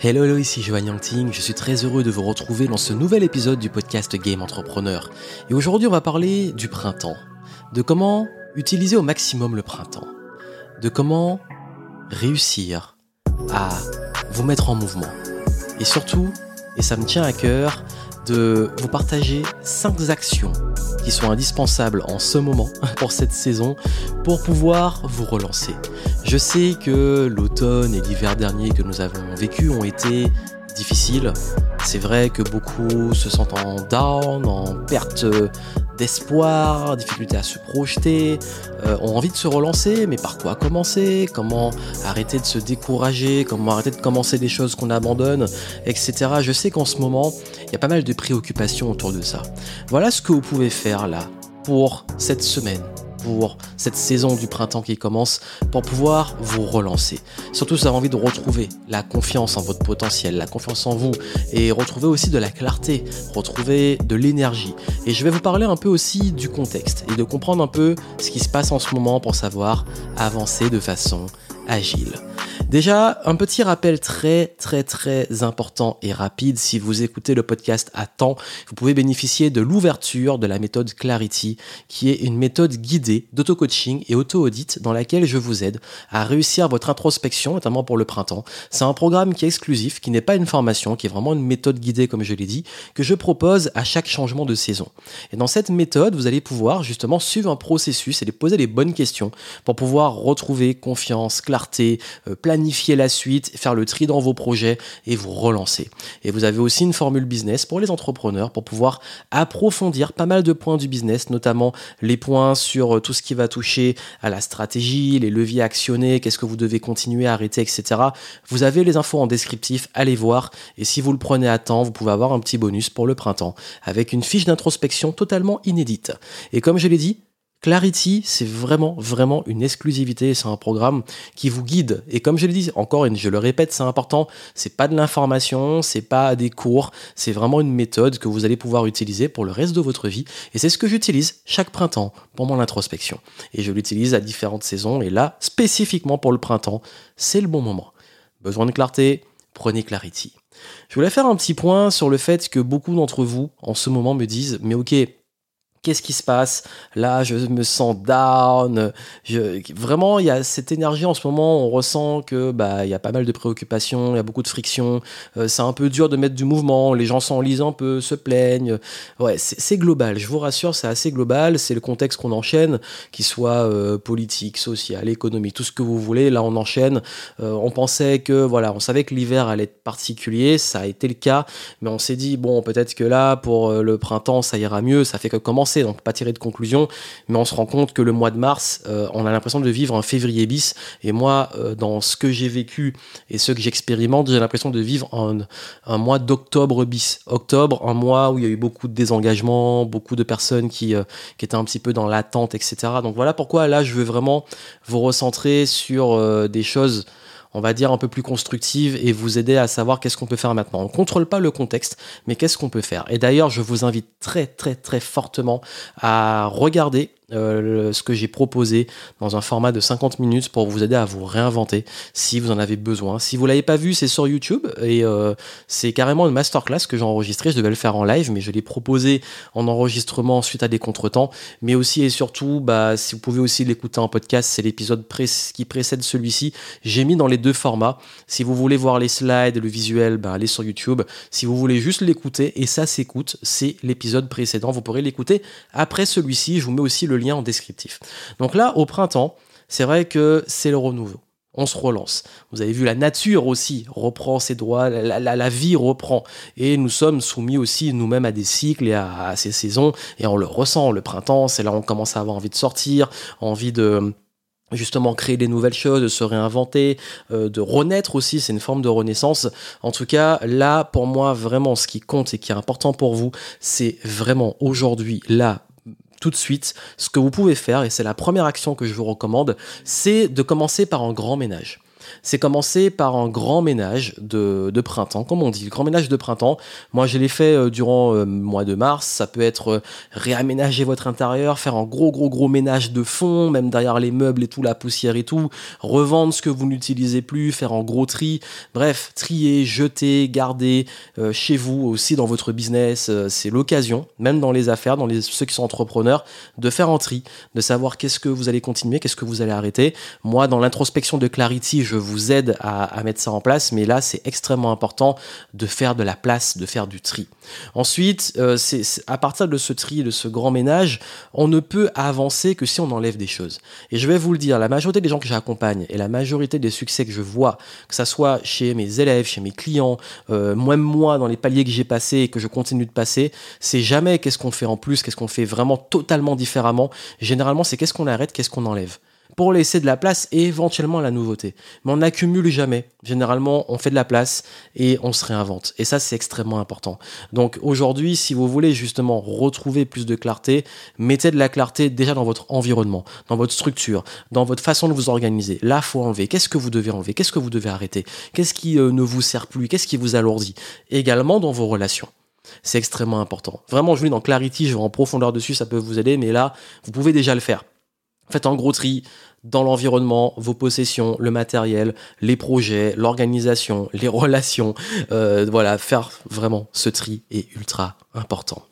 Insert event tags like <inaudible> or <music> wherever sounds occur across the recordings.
Hello, hello, ici Johan Yangting. Je suis très heureux de vous retrouver dans ce nouvel épisode du podcast Game Entrepreneur. Et aujourd'hui, on va parler du printemps. De comment utiliser au maximum le printemps. De comment réussir à vous mettre en mouvement. Et surtout, et ça me tient à cœur, de vous partager 5 actions sont indispensables en ce moment <laughs> pour cette saison pour pouvoir vous relancer. Je sais que l'automne et l'hiver dernier que nous avons vécu ont été difficiles. C'est vrai que beaucoup se sentent en down, en perte d'espoir, difficulté à se projeter, euh, ont envie de se relancer, mais par quoi commencer? Comment arrêter de se décourager? Comment arrêter de commencer des choses qu'on abandonne, etc. Je sais qu'en ce moment, il y a pas mal de préoccupations autour de ça. Voilà ce que vous pouvez faire là pour cette semaine, pour cette saison du printemps qui commence pour pouvoir vous relancer. Surtout si vous avez envie de retrouver la confiance en votre potentiel, la confiance en vous et retrouver aussi de la clarté, retrouver de l'énergie. Et je vais vous parler un peu aussi du contexte et de comprendre un peu ce qui se passe en ce moment pour savoir avancer de façon agile. Déjà, un petit rappel très très très important et rapide. Si vous écoutez le podcast à temps, vous pouvez bénéficier de l'ouverture de la méthode Clarity, qui est une méthode guidée d'auto-coaching et auto-audit dans laquelle je vous aide à réussir votre introspection, notamment pour le printemps. C'est un programme qui est exclusif, qui n'est pas une formation, qui est vraiment une méthode guidée, comme je l'ai dit, que je propose à chaque changement de saison. Et dans cette méthode, vous allez pouvoir justement suivre un processus et poser les bonnes questions pour pouvoir retrouver confiance, clarté, euh, planifier la suite, faire le tri dans vos projets et vous relancer. Et vous avez aussi une formule business pour les entrepreneurs pour pouvoir approfondir pas mal de points du business, notamment les points sur euh, tout ce qui va toucher à la stratégie, les leviers actionnés, qu'est-ce que vous devez continuer à arrêter, etc. Vous avez les infos en descriptif, allez voir. Et si vous le prenez à temps, vous pouvez avoir un petit bonus pour le printemps avec une fiche d'introspection totalement inédite. Et comme je l'ai dit, Clarity, c'est vraiment, vraiment une exclusivité. C'est un programme qui vous guide. Et comme je le dis encore, et je le répète, c'est important. C'est pas de l'information, c'est pas des cours. C'est vraiment une méthode que vous allez pouvoir utiliser pour le reste de votre vie. Et c'est ce que j'utilise chaque printemps pour mon introspection. Et je l'utilise à différentes saisons. Et là, spécifiquement pour le printemps, c'est le bon moment. Besoin de clarté, prenez Clarity. Je voulais faire un petit point sur le fait que beaucoup d'entre vous, en ce moment, me disent, mais ok, qu'est-ce qui se passe? Là, je me sens down. Vraiment, il y a cette énergie en ce moment. On ressent que bah il y a pas mal de préoccupations, il y a beaucoup de frictions. Euh, c'est un peu dur de mettre du mouvement. Les gens s'enlisent un peu, se plaignent. Ouais, c'est global. Je vous rassure, c'est assez global. C'est le contexte qu'on enchaîne, qu'il soit euh, politique, social, économique, tout ce que vous voulez. Là, on enchaîne. Euh, on pensait que voilà, on savait que l'hiver allait être particulier. Ça a été le cas, mais on s'est dit bon, peut-être que là, pour le printemps, ça ira mieux. Ça fait que commencer donc pas tirer de conclusion, mais on se rend compte que le mois de mars, euh, on a l'impression de vivre un février bis, et moi, euh, dans ce que j'ai vécu et ce que j'expérimente, j'ai l'impression de vivre un, mois d'octobre bis. Octobre, un mois où il y a eu beaucoup de désengagement, beaucoup de personnes euh, qui étaient un petit peu dans l'attente, etc. Donc voilà pourquoi là, je veux vraiment vous recentrer sur des choses on va dire, un peu plus constructive et vous aider à savoir qu'est-ce qu'on peut faire maintenant. On ne contrôle pas le contexte, mais qu'est-ce qu'on peut faire. Et d'ailleurs, je vous invite très, très, très fortement à regarder euh, ce que j'ai proposé dans un format de 50 minutes pour vous aider à vous réinventer si vous en avez besoin. Si vous l'avez pas vu, c'est sur YouTube et euh, c'est carrément une masterclass que j'ai enregistrée. Je devais le faire en live, mais je l'ai proposé en enregistrement suite à des contretemps. Mais aussi et surtout, bah, si vous pouvez aussi l'écouter en podcast, c'est l'épisode qui précède celui-ci. J'ai mis dans les deux formats. Si vous voulez voir les slides, le visuel, bah, allez sur YouTube. Si vous voulez juste l'écouter, et ça s'écoute, c'est l'épisode précédent. Vous pourrez l'écouter après celui-ci. Je vous mets aussi le lien en descriptif. Donc là, au printemps, c'est vrai que c'est le renouveau. On se relance. Vous avez vu, la nature aussi reprend ses droits, la, vie reprend. Et nous sommes soumis aussi nous-mêmes à des cycles et à, ces saisons. Et on le ressent. Le printemps, c'est là où on commence à avoir envie de sortir, envie de justement créer des nouvelles choses, de se réinventer, euh, de renaître aussi, c'est une forme de renaissance. En tout cas, là, pour moi, vraiment, ce qui compte et qui est important pour vous, c'est vraiment aujourd'hui, là, tout de suite, ce que vous pouvez faire, et c'est la première action que je vous recommande, c'est de commencer par un grand ménage. C'est commencer par un grand ménage de, printemps, comme on dit, le grand ménage de printemps. Moi, je l'ai fait euh, durant euh, le mois de mars. Ça peut être euh, réaménager votre intérieur, faire un gros, gros, gros ménage de fond, même derrière les meubles et tout, la poussière et tout, revendre ce que vous n'utilisez plus, faire un gros tri. Bref, trier, jeter, garder chez vous aussi dans votre business. c'est l'occasion, même dans les affaires, dans les, ceux qui sont entrepreneurs, de faire un tri, de savoir qu'est-ce que vous allez continuer, qu'est-ce que vous allez arrêter. Moi, dans l'introspection de Clarity, je vous aide à, mettre ça en place, mais là, c'est extrêmement important de faire de la place, de faire du tri. Ensuite, euh, c'est à partir de ce tri, de ce grand ménage, on ne peut avancer que si on enlève des choses. Et je vais vous le dire, la majorité des gens que j'accompagne et la majorité des succès que je vois, que ça soit chez mes élèves, chez mes clients, euh, même moi dans les paliers que j'ai passés et que je continue de passer, c'est jamais qu'est-ce qu'on fait en plus, qu'est-ce qu'on fait vraiment totalement différemment. Généralement, c'est qu'est-ce qu'on arrête, qu'est-ce qu'on enlève pour laisser de la place et éventuellement la nouveauté. Mais on n'accumule jamais. Généralement, on fait de la place et on se réinvente. Et ça, c'est extrêmement important. Donc aujourd'hui, si vous voulez justement retrouver plus de clarté, mettez de la clarté déjà dans votre environnement, dans votre structure, dans votre façon de vous organiser. Là, faut enlever. Qu'est-ce que vous devez enlever? Qu'est-ce que vous devez arrêter? Qu'est-ce qui euh, ne vous sert plus? Qu'est-ce qui vous alourdit? Également dans vos relations. C'est extrêmement important. Vraiment, je vous dans Clarity, je vais en profondeur dessus, ça peut vous aider, mais là, vous pouvez déjà le faire. Faites un gros tri dans l'environnement, vos possessions, le matériel, les projets, l'organisation, les <laughs> relations. Euh, voilà, faire vraiment ce tri est ultra important.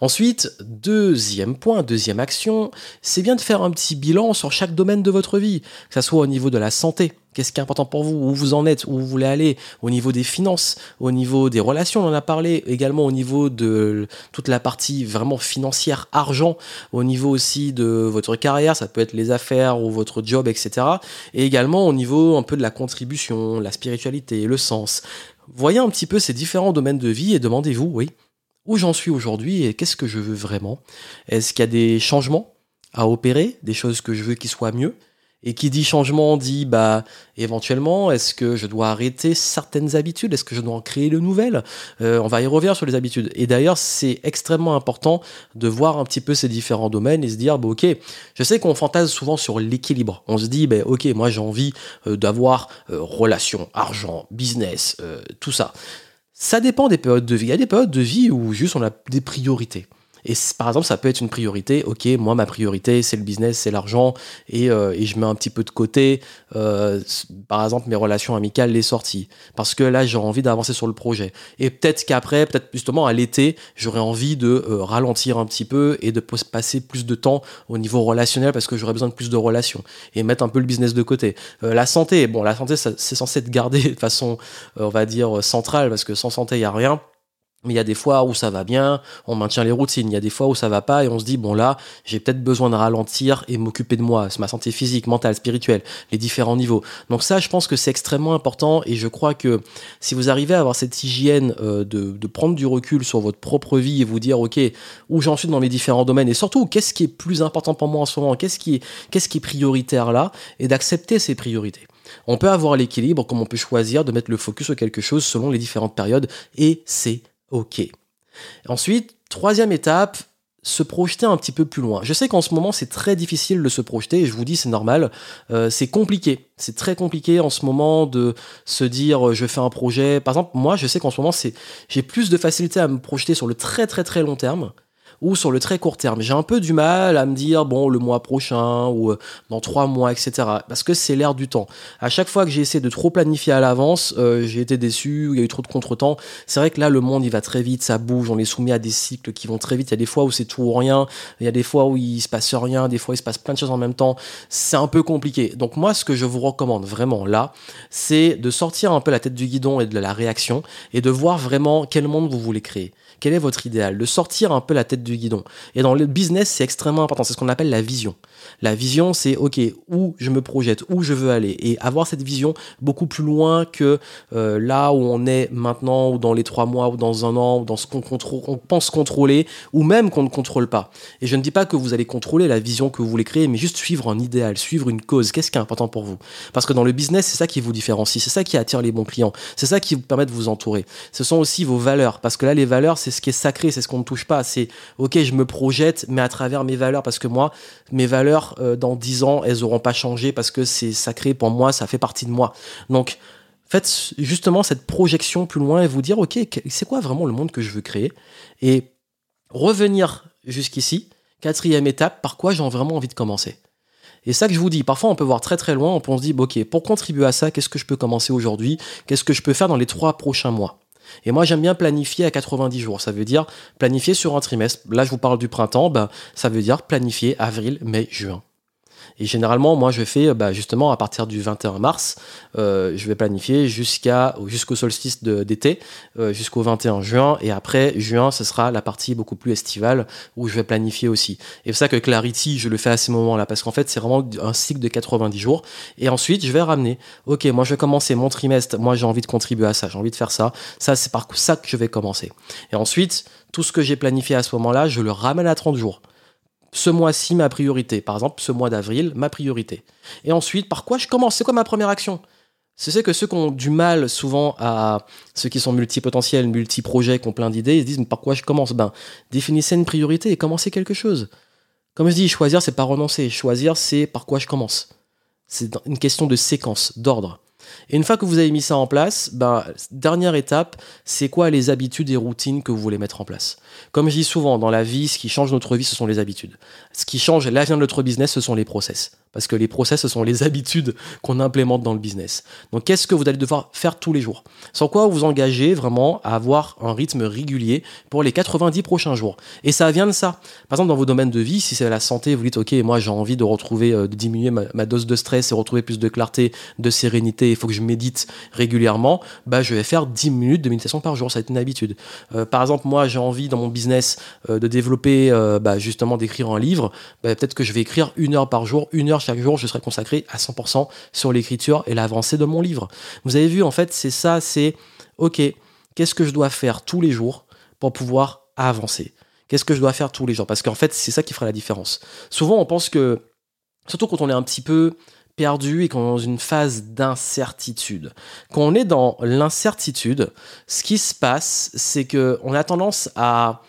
Ensuite, deuxième point, deuxième action, c'est bien de faire un petit bilan sur chaque domaine de votre vie, que ce soit au niveau de la santé, Qu'est-ce qui est important pour vous Où vous en êtes Où vous voulez aller Au niveau des finances, au niveau des relations, on en a parlé. Également au niveau de toute la partie vraiment financière, argent. Au niveau aussi de votre carrière, ça peut être les affaires ou votre job, etc. Et également au niveau un peu de la contribution, la spiritualité, le sens. Voyez un petit peu ces différents domaines de vie et demandez-vous, oui, où j'en suis aujourd'hui et qu'est-ce que je veux vraiment? Est-ce qu'il y a des changements à opérer, des choses que je veux qui soient mieux? Et qui dit changement dit bah éventuellement est-ce que je dois arrêter certaines habitudes? Est-ce que je dois en créer de nouvelles? Euh, On va y revenir sur les habitudes. Et d'ailleurs c'est extrêmement important de voir un petit peu ces différents domaines et se dire bah, ok je sais qu'on fantasme souvent sur l'équilibre. On se dit bah, ok moi j'ai envie euh, d'avoir euh, argent, business, tout ça. Ça dépend des périodes de vie. Il y a des périodes de vie où juste on a des priorités. Et par exemple, ça peut être une priorité. Ok, moi, ma priorité, c'est le business, c'est l'argent, et, euh, et, je mets un petit peu de côté, euh, par exemple, mes relations amicales, les sorties, parce que là, j'ai envie d'avancer sur le projet. Et peut-être qu'après, peut-être justement à l'été, j'aurais envie de euh, ralentir un petit peu et de passer plus de temps au niveau relationnel parce que j'aurais besoin de plus de relations et mettre un peu le business de côté. La santé, bon, la santé, c'est censé être gardé <laughs> de façon, on va dire, centrale parce que sans santé, il y a rien. Mais il y a des fois où ça va bien, on maintient les routines. Il y a des fois où ça va pas et on se dit bon là, j'ai peut-être besoin de ralentir et m'occuper de moi, c'est ma santé physique, mentale, spirituelle, les différents niveaux. Donc ça, je pense que c'est extrêmement important et je crois que si vous arrivez à avoir cette hygiène euh, de, prendre du recul sur votre propre vie et vous dire ok où j'en suis dans les différents domaines et surtout qu'est-ce qui est plus important pour moi en ce moment, qu'est-ce qui est, qu'est-ce qui est prioritaire là? Et d'accepter ces priorités. On peut avoir l'équilibre comme on peut choisir de mettre le focus sur quelque chose selon les différentes périodes et c'est OK. Ensuite, troisième étape, se projeter un petit peu plus loin. Je sais qu'en ce moment c'est très difficile de se projeter et je vous dis c'est normal, euh, c'est compliqué, c'est très compliqué en ce moment de se dire euh, je fais un projet. Par exemple moi je sais qu'en ce moment c'est j'ai plus de facilité à me projeter sur le très très très long terme ou sur le très court terme. J'ai un peu du mal à me dire, bon, le mois prochain ou euh, dans trois mois, etc. Parce que c'est l'air du temps. À chaque fois que j'ai essayé de trop planifier à l'avance, euh, j'ai été déçu, il y a eu trop de contretemps. C'est vrai que là, le monde, il va très vite, ça bouge, on est soumis à des cycles qui vont très vite. Il y a des fois où c'est tout ou rien, il y a des fois où il se passe rien, des fois il se passe plein de choses en même temps. C'est un peu compliqué. Donc moi, ce que je vous recommande vraiment là, c'est de sortir un peu la tête du guidon et de la réaction et de voir vraiment quel monde vous voulez créer. Quel est votre idéal? De sortir un peu la tête du guidon. Et dans le business, c'est extrêmement important. C'est ce qu'on appelle la vision. La vision, c'est OK, où je me projette, où je veux aller. Et avoir cette vision beaucoup plus loin que euh, là où on est maintenant, ou dans les trois mois, ou dans un an, ou dans ce qu'on on pense contrôler, ou même qu'on ne contrôle pas. Et je ne dis pas que vous allez contrôler la vision que vous voulez créer, mais juste suivre un idéal, suivre une cause. Qu'est-ce qui est important pour vous? Parce que dans le business, c'est ça qui vous différencie, c'est ça qui attire les bons clients, c'est ça qui vous permet de vous entourer. Ce sont aussi vos valeurs, parce que là, les valeurs, c'est ce qui est sacré, c'est ce qu'on ne touche pas, c'est ok, je me projette, mais à travers mes valeurs, parce que moi, mes valeurs, euh, dans 10 ans, elles n'auront pas changé parce que c'est sacré pour moi, ça fait partie de moi. Donc, faites justement cette projection plus loin et vous dire, ok, c'est quoi vraiment le monde que je veux créer? Et revenir jusqu'ici, quatrième étape, par quoi j'ai vraiment envie de commencer? Et ça que je vous dis, parfois on peut voir très très loin, on peut se dire, ok, pour contribuer à ça, qu'est-ce que je peux commencer aujourd'hui? Qu'est-ce que je peux faire dans les trois prochains mois? Et moi, j'aime bien planifier à 90 jours. Ça veut dire planifier sur un trimestre. Là, je vous parle du printemps. Ben, ça veut dire planifier avril, mai, juin. Et généralement, moi, je fais bah, justement à partir du 21 mars, euh, je vais planifier jusqu'à jusqu'au solstice d'été, euh, jusqu'au 21 juin. Et après juin, ce sera la partie beaucoup plus estivale où je vais planifier aussi. Et c'est ça que Clarity, je le fais à ces moments-là parce qu'en fait, c'est vraiment un cycle de 90 jours. Et ensuite, je vais ramener. Ok, moi, je vais commencer mon trimestre. Moi, j'ai envie de contribuer à ça. J'ai envie de faire ça. Ça, c'est par ça que je vais commencer. Et ensuite, tout ce que j'ai planifié à ce moment-là, je le ramène à 30 jours ce mois-ci ma priorité. Par exemple, ce mois d'avril, ma priorité. Et ensuite, par quoi je commence? C'est quoi ma première action? C'est que ceux qui ont du mal souvent à ceux qui sont multipotentiels, multi-projets, qui ont plein d'idées, ils se disent par quoi je commence? Ben définissez une priorité et commencez quelque chose. Comme je dis, choisir c'est pas renoncer, choisir c'est par quoi je commence. C'est une question de séquence, d'ordre. Et une fois que vous avez mis ça en place, ben, dernière étape, c'est quoi les habitudes et routines que vous voulez mettre en place? Comme je dis souvent, dans la vie, ce qui change notre vie, ce sont les habitudes. Ce qui change l'avenir de notre business, ce sont les process. Parce que les process, ce sont les habitudes qu'on implémente dans le business. Donc, qu'est-ce que vous allez devoir faire tous les jours? Sans quoi vous engagez vraiment à avoir un rythme régulier pour les 90 prochains jours. Et ça vient de ça. Par exemple, dans vos domaines de vie, si c'est la santé, vous dites, OK, moi j'ai envie de retrouver, euh, de diminuer ma, dose de stress et retrouver plus de clarté, de sérénité, il faut que je médite régulièrement, bah, je vais faire 10 minutes de méditation par jour. Ça va être une habitude. Euh, par exemple, moi j'ai envie dans mon business euh, de développer, bah, justement, d'écrire un livre. Bah, peut-être que je vais écrire une heure par jour, une heure chaque jour, je serai consacré à 100% sur l'écriture et l'avancée de mon livre. Vous avez vu, en fait, c'est ça, c'est, ok, qu'est-ce que je dois faire tous les jours pour pouvoir avancer? Qu'est-ce que je dois faire tous les jours? Parce qu'en fait, c'est ça qui fera la différence. Souvent, on pense que, surtout quand on est un petit peu perdu et qu'on est dans une phase d'incertitude. Quand on est dans l'incertitude, ce qui se passe, c'est que on a tendance à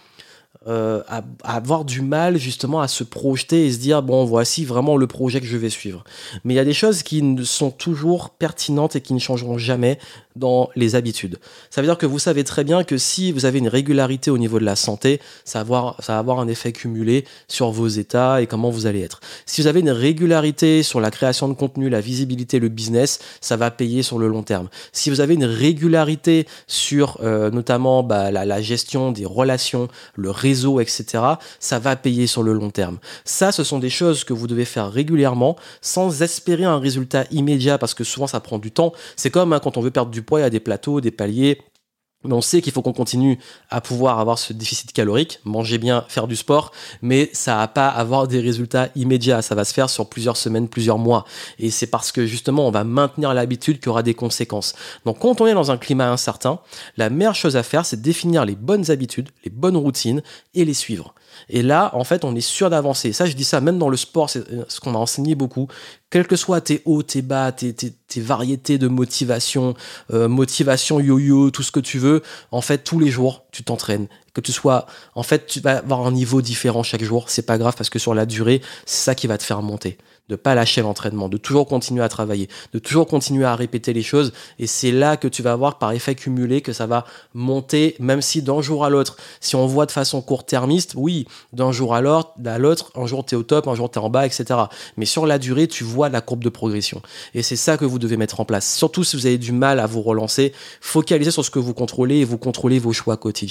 euh, à, avoir du mal justement à se projeter et se dire bon voici vraiment le projet que je vais suivre. Mais il y a des choses qui sont toujours pertinentes et qui ne changeront jamais dans les habitudes. Ça veut dire que vous savez très bien que si vous avez une régularité au niveau de la santé, ça va avoir, ça va avoir un effet cumulé sur vos états et comment vous allez être. Si vous avez une régularité sur la création de contenu, la visibilité, le business, ça va payer sur le long terme. Si vous avez une régularité sur euh, notamment bah, la, la gestion des relations, le réseau, etc., ça va payer sur le long terme. Ça, ce sont des choses que vous devez faire régulièrement sans espérer un résultat immédiat parce que souvent ça prend du temps. C'est comme hein, quand on veut perdre du poids, il y des plateaux, des paliers on sait qu'il faut qu'on continue à pouvoir avoir ce déficit calorique, manger bien, faire du sport, mais ça va pas avoir des résultats immédiats. Ça va se faire sur plusieurs semaines, plusieurs mois. Et c'est parce que justement, on va maintenir l'habitude qu'il y aura des conséquences. Donc, quand on est dans un climat incertain, la meilleure chose à faire, c'est définir les bonnes habitudes, les bonnes routines et les suivre. Et là, en fait, on est sûr d'avancer. Ça, je dis ça même dans le sport, c'est euh, ce qu'on a enseigné beaucoup. Quels que soient tes hauts, tes bas, tes, variétés de motivation, euh, motivation yo-yo, tout ce que tu veux, en fait, tous les jours, tu t'entraînes. Que tu sois, en fait, tu vas avoir un niveau différent chaque jour. C'est pas grave parce que sur la durée, c'est ça qui va te faire monter de pas lâcher l'entraînement, de toujours continuer à travailler, de toujours continuer à répéter les choses. Et c'est là que tu vas voir par effet cumulé que ça va monter, même si d'un jour à l'autre, si on voit de façon court-termiste, oui, d'un jour à l'autre, un jour tu es au top, un jour tu es en bas, etc. Mais sur la durée, tu vois la courbe de progression. Et c'est ça que vous devez mettre en place. Surtout si vous avez du mal à vous relancer, focalisez sur ce que vous contrôlez et vous contrôlez vos choix quotidiens.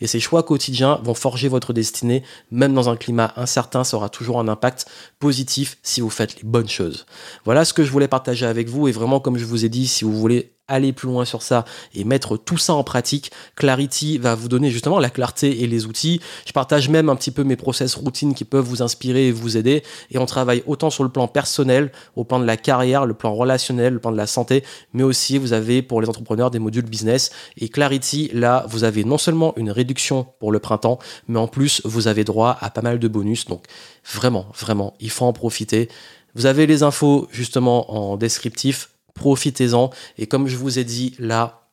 Et ces choix quotidiens vont forger votre destinée, même dans un climat incertain, ça aura toujours un impact positif si vous faites les bonnes choses. Voilà ce que je voulais partager avec vous. Et vraiment comme je vous ai dit, si vous voulez aller plus loin sur ça et mettre tout ça en pratique, Clarity va vous donner justement la clarté et les outils. Je partage même un petit peu mes process routines qui peuvent vous inspirer et vous aider. Et on travaille autant sur le plan personnel, au plan de la carrière, le plan relationnel, le plan de la santé, mais aussi vous avez pour les entrepreneurs des modules business. Et Clarity, là, vous avez non seulement une réduction pour le printemps, mais en plus, vous avez droit à pas mal de bonus. Donc vraiment, vraiment, il faut en profiter. Vous avez les infos justement en descriptif profitez-en. Et comme je vous ai dit là,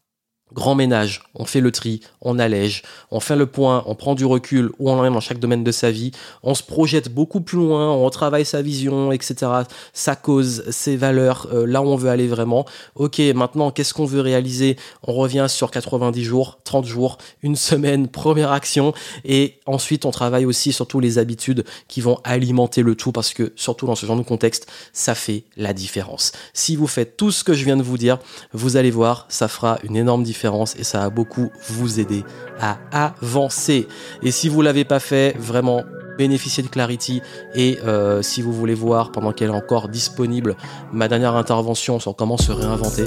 grand ménage, on fait le tri, on allège, on fait le point, on prend du recul où on est dans chaque domaine de sa vie, on se projette beaucoup plus loin, on retravaille sa vision, etc., sa cause, ses valeurs, euh, là où on veut aller vraiment. Ok, maintenant, qu'est-ce qu'on veut réaliser? On revient sur 90 jours, 30 jours, une semaine, première action, et ensuite on travaille aussi sur tous les habitudes qui vont alimenter le tout, parce que surtout dans ce genre de contexte, ça fait la différence. Si vous faites tout ce que je viens de vous dire, vous allez voir, ça fera une énorme différence et ça a beaucoup vous aider à avancer. Et si vous l'avez pas fait, vraiment bénéficiez de Clarity et euh, si vous voulez voir pendant qu'elle est encore disponible ma dernière intervention sur comment se réinventer,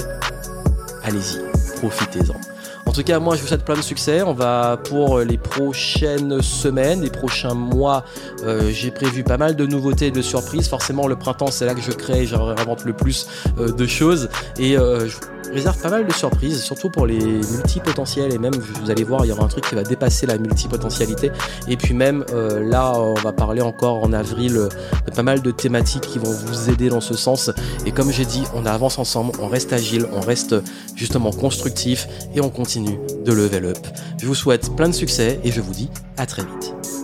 allez-y, profitez-en. En tout cas, moi, je vous souhaite plein de succès. On va pour les prochaines semaines, les prochains mois. Euh, j'ai prévu pas mal de nouveautés, de surprises. Forcément, le printemps, c'est là que je crée, je réinvente le plus euh, de choses. Et je réserve pas mal de surprises, surtout pour les multipotentiels et même vous allez voir il y aura un truc qui va dépasser la multipotentialité et puis même euh, là on va parler encore en avril euh, de pas mal de thématiques qui vont vous aider dans ce sens et comme j'ai dit on avance ensemble, on reste agile, on reste justement constructif et on de level up. Je vous souhaite plein de succès et je vous dis à très vite.